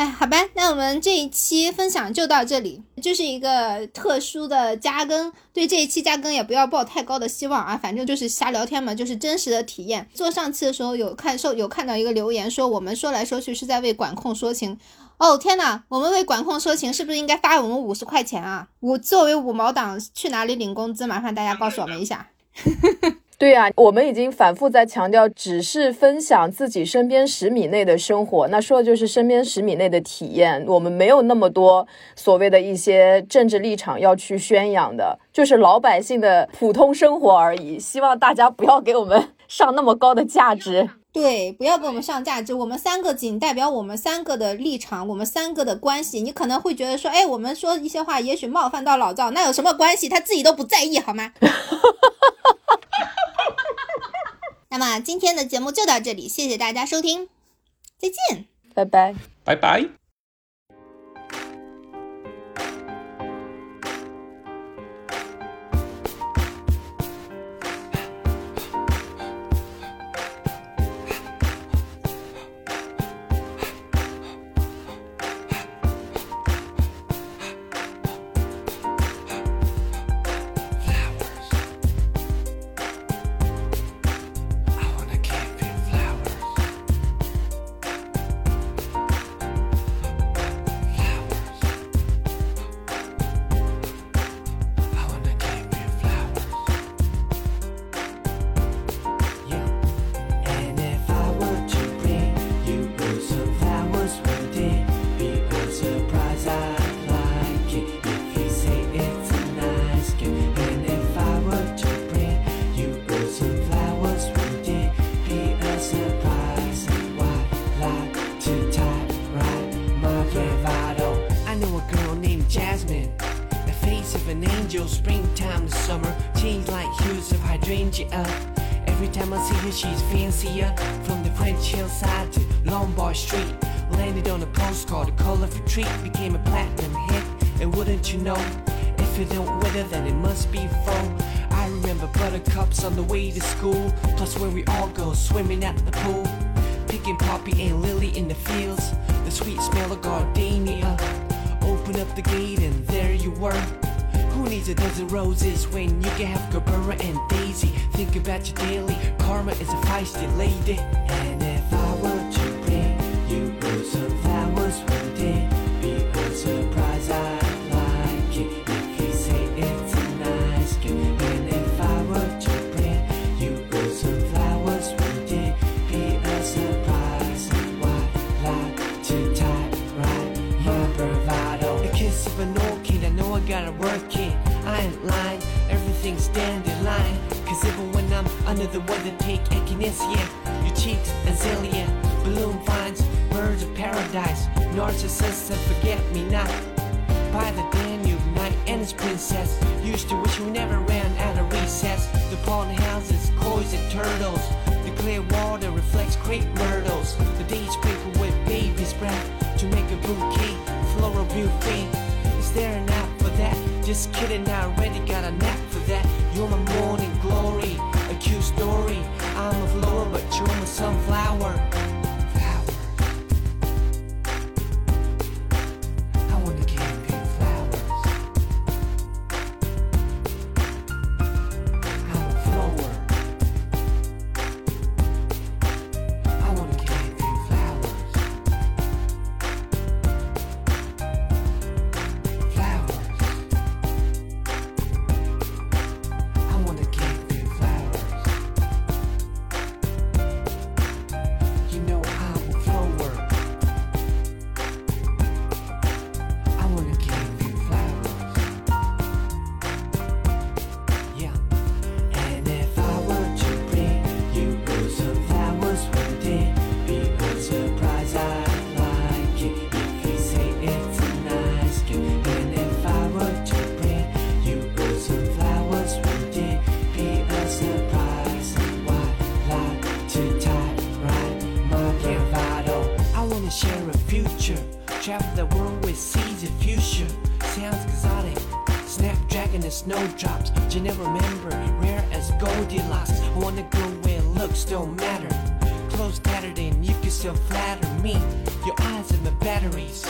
哎，好吧，那我们这一期分享就到这里，就是一个特殊的加更，对这一期加更也不要抱太高的希望啊，反正就是瞎聊天嘛，就是真实的体验。做上期的时候有看受有看到一个留言说，我们说来说去是在为管控说情，哦天呐，我们为管控说情是不是应该发我们五十块钱啊？五作为五毛党去哪里领工资？麻烦大家告诉我们一下。对呀，我们已经反复在强调，只是分享自己身边十米内的生活，那说的就是身边十米内的体验。我们没有那么多所谓的一些政治立场要去宣扬的，就是老百姓的普通生活而已。希望大家不要给我们 上那么高的价值。对，不要给我们上价值。我们三个仅代表我们三个的立场，我们三个的关系。你可能会觉得说，哎，我们说一些话也许冒犯到老赵，那有什么关系？他自己都不在意，好吗？那么今天的节目就到这里，谢谢大家收听，再见，拜拜，拜拜。old drops you never remember Rare as Goldilocks. Wanna go where looks don't matter. Clothes tattered and you can still flatter me. Your eyes and the batteries.